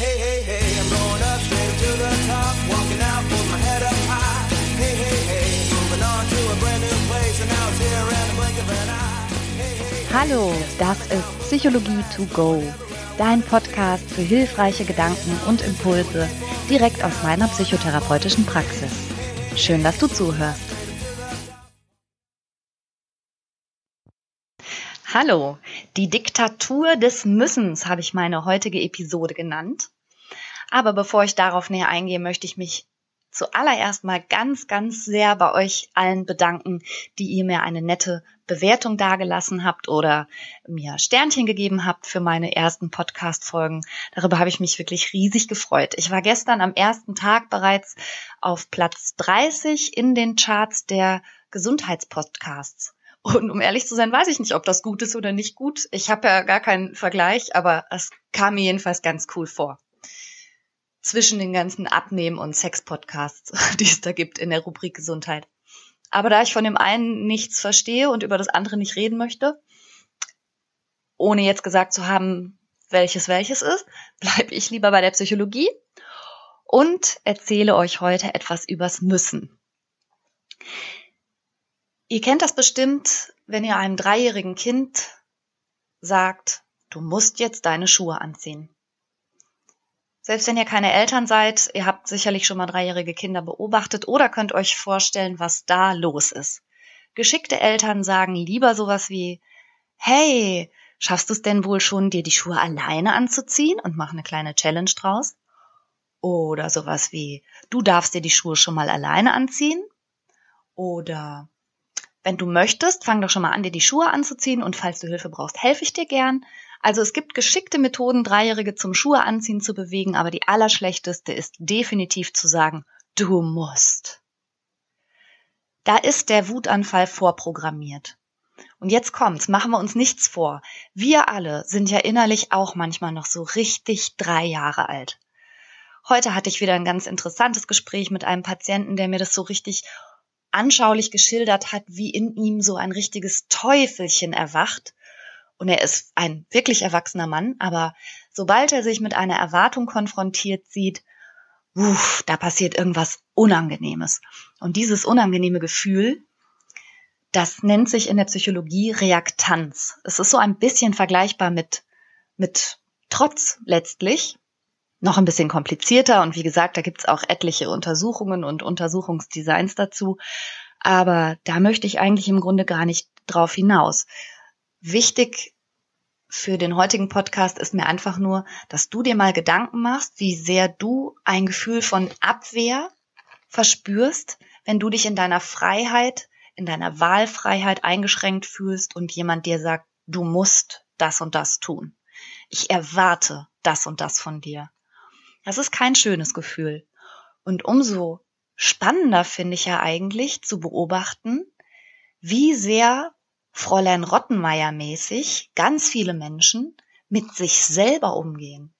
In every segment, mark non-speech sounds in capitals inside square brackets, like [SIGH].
Hey, hey, hey, I'm going up straight to the top, walking out with my head up high. Hey, hey, hey, moving on to a brand new place, and now it's here in the blink of an eye. Hallo, das ist Psychologie to go, dein Podcast für hilfreiche Gedanken und Impulse direkt aus meiner psychotherapeutischen Praxis. Schön, dass du zuhörst. Hallo, die Diktatur des Müssens habe ich meine heutige Episode genannt. Aber bevor ich darauf näher eingehe, möchte ich mich zuallererst mal ganz, ganz sehr bei euch allen bedanken, die ihr mir eine nette Bewertung dagelassen habt oder mir Sternchen gegeben habt für meine ersten Podcast-Folgen. Darüber habe ich mich wirklich riesig gefreut. Ich war gestern am ersten Tag bereits auf Platz 30 in den Charts der Gesundheitspodcasts. Und um ehrlich zu sein, weiß ich nicht, ob das gut ist oder nicht gut. Ich habe ja gar keinen Vergleich, aber es kam mir jedenfalls ganz cool vor. Zwischen den ganzen Abnehmen- und Sex-Podcasts, [LAUGHS] die es da gibt in der Rubrik Gesundheit. Aber da ich von dem einen nichts verstehe und über das andere nicht reden möchte, ohne jetzt gesagt zu haben, welches welches ist, [LAUGHS] bleibe ich lieber bei der Psychologie und erzähle euch heute etwas übers Müssen. Ihr kennt das bestimmt, wenn ihr einem dreijährigen Kind sagt, du musst jetzt deine Schuhe anziehen. Selbst wenn ihr keine Eltern seid, ihr habt sicherlich schon mal dreijährige Kinder beobachtet oder könnt euch vorstellen, was da los ist. Geschickte Eltern sagen lieber sowas wie, hey, schaffst du es denn wohl schon, dir die Schuhe alleine anzuziehen und mach eine kleine Challenge draus? Oder sowas wie, du darfst dir die Schuhe schon mal alleine anziehen? Oder wenn du möchtest, fang doch schon mal an, dir die Schuhe anzuziehen und falls du Hilfe brauchst, helfe ich dir gern. Also es gibt geschickte Methoden, Dreijährige zum Schuhe anziehen zu bewegen, aber die allerschlechteste ist definitiv zu sagen, du musst. Da ist der Wutanfall vorprogrammiert. Und jetzt kommt's, machen wir uns nichts vor. Wir alle sind ja innerlich auch manchmal noch so richtig drei Jahre alt. Heute hatte ich wieder ein ganz interessantes Gespräch mit einem Patienten, der mir das so richtig anschaulich geschildert hat, wie in ihm so ein richtiges Teufelchen erwacht. Und er ist ein wirklich erwachsener Mann, aber sobald er sich mit einer Erwartung konfrontiert sieht, uff, da passiert irgendwas Unangenehmes. Und dieses unangenehme Gefühl, das nennt sich in der Psychologie Reaktanz. Es ist so ein bisschen vergleichbar mit, mit Trotz letztlich noch ein bisschen komplizierter und wie gesagt, da gibt's auch etliche Untersuchungen und Untersuchungsdesigns dazu. Aber da möchte ich eigentlich im Grunde gar nicht drauf hinaus. Wichtig für den heutigen Podcast ist mir einfach nur, dass du dir mal Gedanken machst, wie sehr du ein Gefühl von Abwehr verspürst, wenn du dich in deiner Freiheit, in deiner Wahlfreiheit eingeschränkt fühlst und jemand dir sagt, du musst das und das tun. Ich erwarte das und das von dir. Das ist kein schönes Gefühl. Und umso spannender finde ich ja eigentlich zu beobachten, wie sehr Fräulein Rottenmeier mäßig ganz viele Menschen mit sich selber umgehen.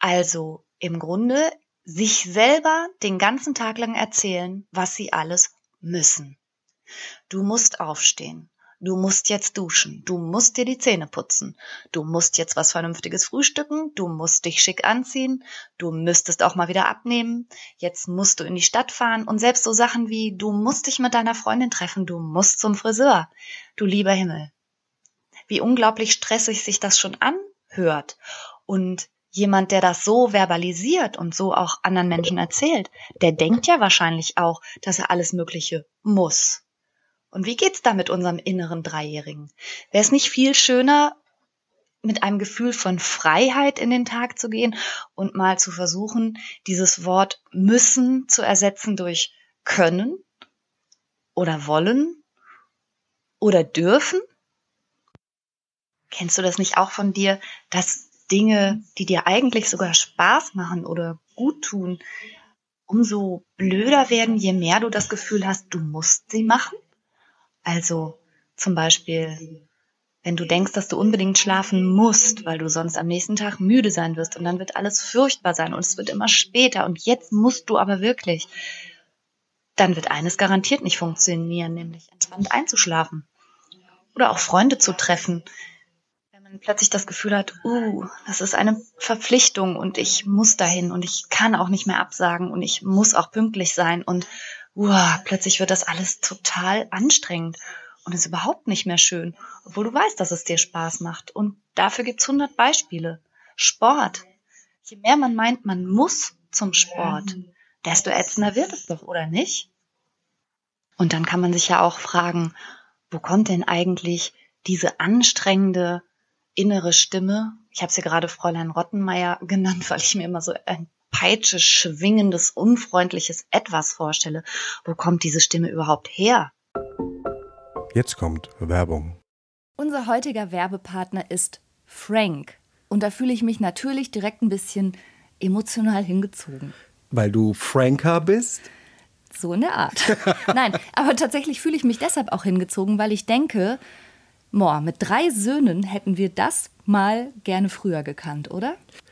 Also im Grunde sich selber den ganzen Tag lang erzählen, was sie alles müssen. Du musst aufstehen. Du musst jetzt duschen, du musst dir die Zähne putzen, du musst jetzt was Vernünftiges frühstücken, du musst dich schick anziehen, du müsstest auch mal wieder abnehmen, jetzt musst du in die Stadt fahren und selbst so Sachen wie du musst dich mit deiner Freundin treffen, du musst zum Friseur, du lieber Himmel. Wie unglaublich stressig sich das schon anhört. Und jemand, der das so verbalisiert und so auch anderen Menschen erzählt, der denkt ja wahrscheinlich auch, dass er alles Mögliche muss. Und wie geht's da mit unserem inneren Dreijährigen? Wäre es nicht viel schöner, mit einem Gefühl von Freiheit in den Tag zu gehen und mal zu versuchen, dieses Wort müssen zu ersetzen durch können oder wollen oder dürfen? Kennst du das nicht auch von dir, dass Dinge, die dir eigentlich sogar Spaß machen oder gut tun, umso blöder werden, je mehr du das Gefühl hast, du musst sie machen? Also zum Beispiel, wenn du denkst, dass du unbedingt schlafen musst, weil du sonst am nächsten Tag müde sein wirst und dann wird alles furchtbar sein und es wird immer später und jetzt musst du aber wirklich, dann wird eines garantiert nicht funktionieren, nämlich entspannt einzuschlafen oder auch Freunde zu treffen. man plötzlich das Gefühl hat, uh, das ist eine Verpflichtung und ich muss dahin und ich kann auch nicht mehr absagen und ich muss auch pünktlich sein und uh, plötzlich wird das alles total anstrengend und ist überhaupt nicht mehr schön, obwohl du weißt, dass es dir Spaß macht. Und dafür gibt's hundert Beispiele. Sport. Je mehr man meint, man muss zum Sport, desto ätzender wird es doch, oder nicht? Und dann kann man sich ja auch fragen, wo kommt denn eigentlich diese anstrengende innere Stimme? Ich habe sie gerade Fräulein Rottenmeier genannt, [LAUGHS] weil ich mir immer so ein Peitsche schwingendes, unfreundliches Etwas vorstelle. Wo kommt diese Stimme überhaupt her? Jetzt kommt Werbung. Unser heutiger Werbepartner ist Frank. Und da fühle ich mich natürlich direkt ein bisschen emotional hingezogen. Weil du Franker bist? So in der Art. [LAUGHS] Nein, aber tatsächlich fühle ich mich deshalb auch hingezogen, weil ich denke, boah, mit drei Söhnen hätten wir das mal gerne früher gekannt, oder?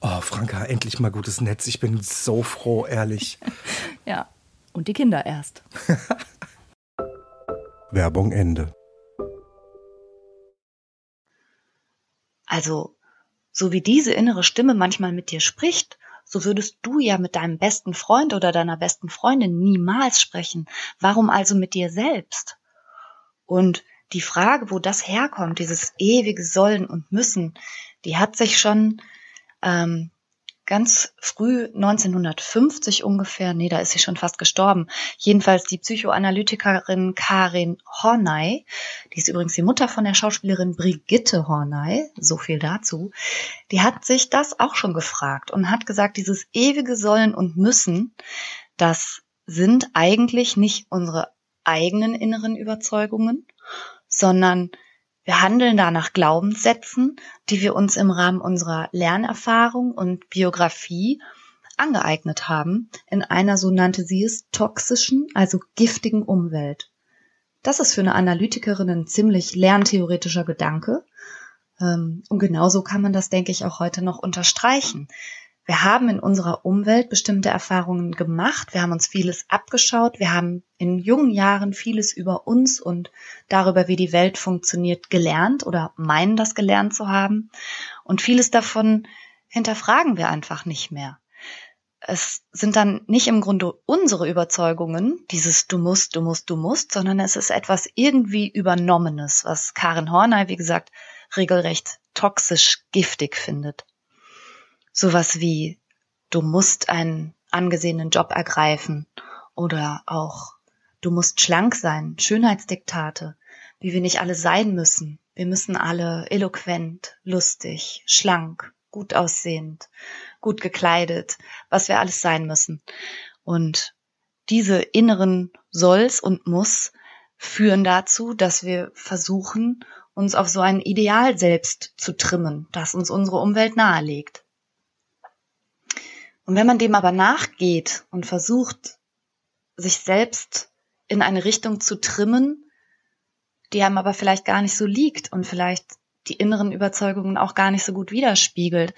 Oh, Franka, endlich mal gutes Netz. Ich bin so froh, ehrlich. [LAUGHS] Ja, und die Kinder erst. [LAUGHS] Werbung Ende. Also, so wie diese innere Stimme manchmal mit dir spricht, so würdest du ja mit deinem besten Freund oder deiner besten Freundin niemals sprechen. Warum also mit dir selbst? Und die Frage, wo das herkommt, dieses ewige Sollen und Müssen, die hat sich schon ähm, ganz früh 1950 ungefähr, nee, da ist sie schon fast gestorben. Jedenfalls die Psychoanalytikerin Karin Horney, die ist übrigens die Mutter von der Schauspielerin Brigitte Horney, so viel dazu, die hat sich das auch schon gefragt und hat gesagt, dieses ewige Sollen und Müssen, das sind eigentlich nicht unsere eigenen inneren Überzeugungen, sondern wir handeln da nach Glaubenssätzen, die wir uns im Rahmen unserer Lernerfahrung und Biografie angeeignet haben, in einer, so nannte sie es, toxischen, also giftigen Umwelt. Das ist für eine Analytikerin ein ziemlich lerntheoretischer Gedanke. Ähm, Und genauso kann man das, denke ich, auch heute noch unterstreichen. Wir haben in unserer Umwelt bestimmte Erfahrungen gemacht, wir haben uns vieles abgeschaut, wir haben in jungen Jahren vieles über uns und darüber, wie die Welt funktioniert, gelernt oder meinen das gelernt zu haben. Und vieles davon hinterfragen wir einfach nicht mehr. Es sind dann nicht im Grunde unsere Überzeugungen, dieses du musst, du musst, du musst, sondern es ist etwas irgendwie Übernommenes, was Karin Horney, wie gesagt, regelrecht toxisch giftig findet sowas wie du musst einen angesehenen Job ergreifen oder auch du musst schlank sein, Schönheitsdiktate. wie wir nicht alle sein müssen. Wir müssen alle eloquent, lustig, schlank, gut aussehend, gut gekleidet, was wir alles sein müssen. Und diese inneren Solls und Muss führen dazu, dass wir versuchen, uns auf so ein Ideal selbst zu trimmen, das uns unsere Umwelt nahelegt. Und wenn man dem aber nachgeht und versucht, sich selbst in eine Richtung zu trimmen, die einem aber vielleicht gar nicht so liegt und vielleicht die inneren Überzeugungen auch gar nicht so gut widerspiegelt,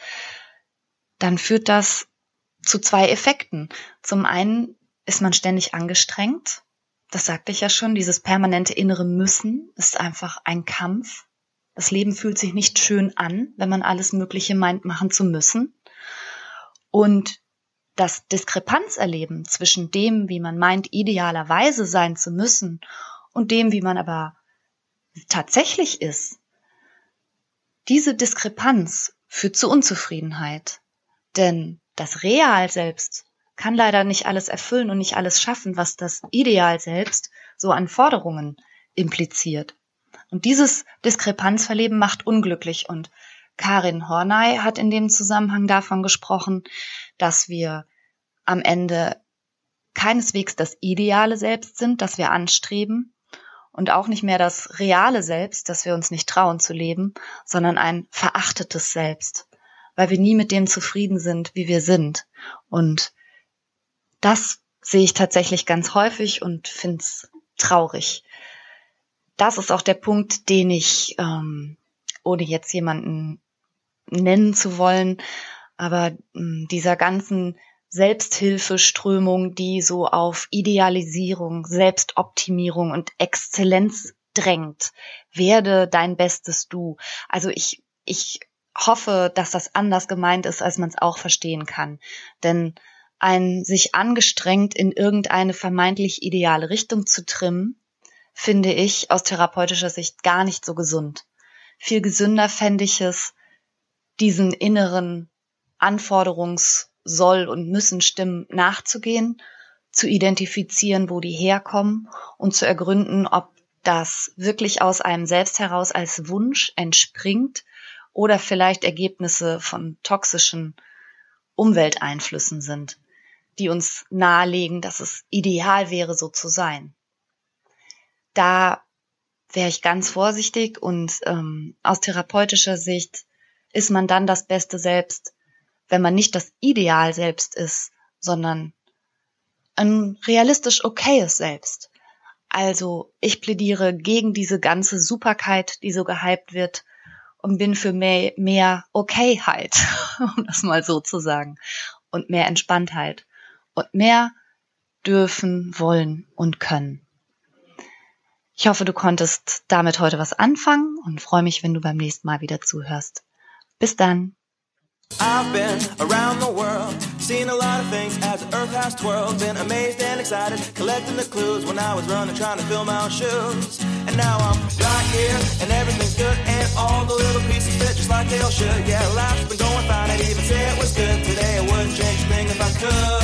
dann führt das zu zwei Effekten. Zum einen ist man ständig angestrengt. Das sagte ich ja schon, dieses permanente innere Müssen ist einfach ein Kampf. Das Leben fühlt sich nicht schön an, wenn man alles Mögliche meint, machen zu müssen. Und das Diskrepanzerleben zwischen dem, wie man meint, idealerweise sein zu müssen, und dem, wie man aber tatsächlich ist, diese Diskrepanz führt zu Unzufriedenheit. Denn das Real selbst kann leider nicht alles erfüllen und nicht alles schaffen, was das Ideal selbst so an Forderungen impliziert. Und dieses Diskrepanzverleben macht unglücklich und Karin Horney hat in dem Zusammenhang davon gesprochen, dass wir am Ende keineswegs das ideale Selbst sind, das wir anstreben und auch nicht mehr das reale Selbst, das wir uns nicht trauen zu leben, sondern ein verachtetes Selbst, weil wir nie mit dem zufrieden sind, wie wir sind. Und das sehe ich tatsächlich ganz häufig und finde es traurig. Das ist auch der Punkt, den ich, ähm, ohne jetzt jemanden nennen zu wollen, aber äh, dieser ganzen Selbsthilfeströmung, die so auf Idealisierung, Selbstoptimierung und Exzellenz drängt. Werde dein bestes Du. Also ich, ich hoffe, dass das anders gemeint ist, als man es auch verstehen kann. Denn ein sich angestrengt in irgendeine vermeintlich ideale Richtung zu trimmen, finde ich aus therapeutischer Sicht gar nicht so gesund. Viel gesünder fände ich es, diesen inneren Anforderungs- soll und müssen Stimmen nachzugehen, zu identifizieren, wo die herkommen und zu ergründen, ob das wirklich aus einem selbst heraus als Wunsch entspringt oder vielleicht Ergebnisse von toxischen Umwelteinflüssen sind, die uns nahelegen, dass es ideal wäre, so zu sein. Da wäre ich ganz vorsichtig und ähm, aus therapeutischer Sicht ist man dann das beste Selbst, wenn man nicht das Ideal selbst ist, sondern ein realistisch okayes Selbst. Also ich plädiere gegen diese ganze Superkeit, die so gehypt wird und bin für mehr, mehr Okayheit, [LAUGHS] um das mal so zu sagen, und mehr Entspanntheit und mehr dürfen, wollen und können. Ich hoffe, du konntest damit heute was anfangen und freue mich, wenn du beim nächsten Mal wieder zuhörst. Bis dann. I've been around the world, seen a lot of things as the earth has twirled. Been amazed and excited, collecting the clues when I was running, trying to fill my own shoes. And now I'm right here, and everything's good, and all the little pieces fit just like they all should. Yeah, life's been going fine, I'd even say it was good today. I wouldn't change a thing if I could.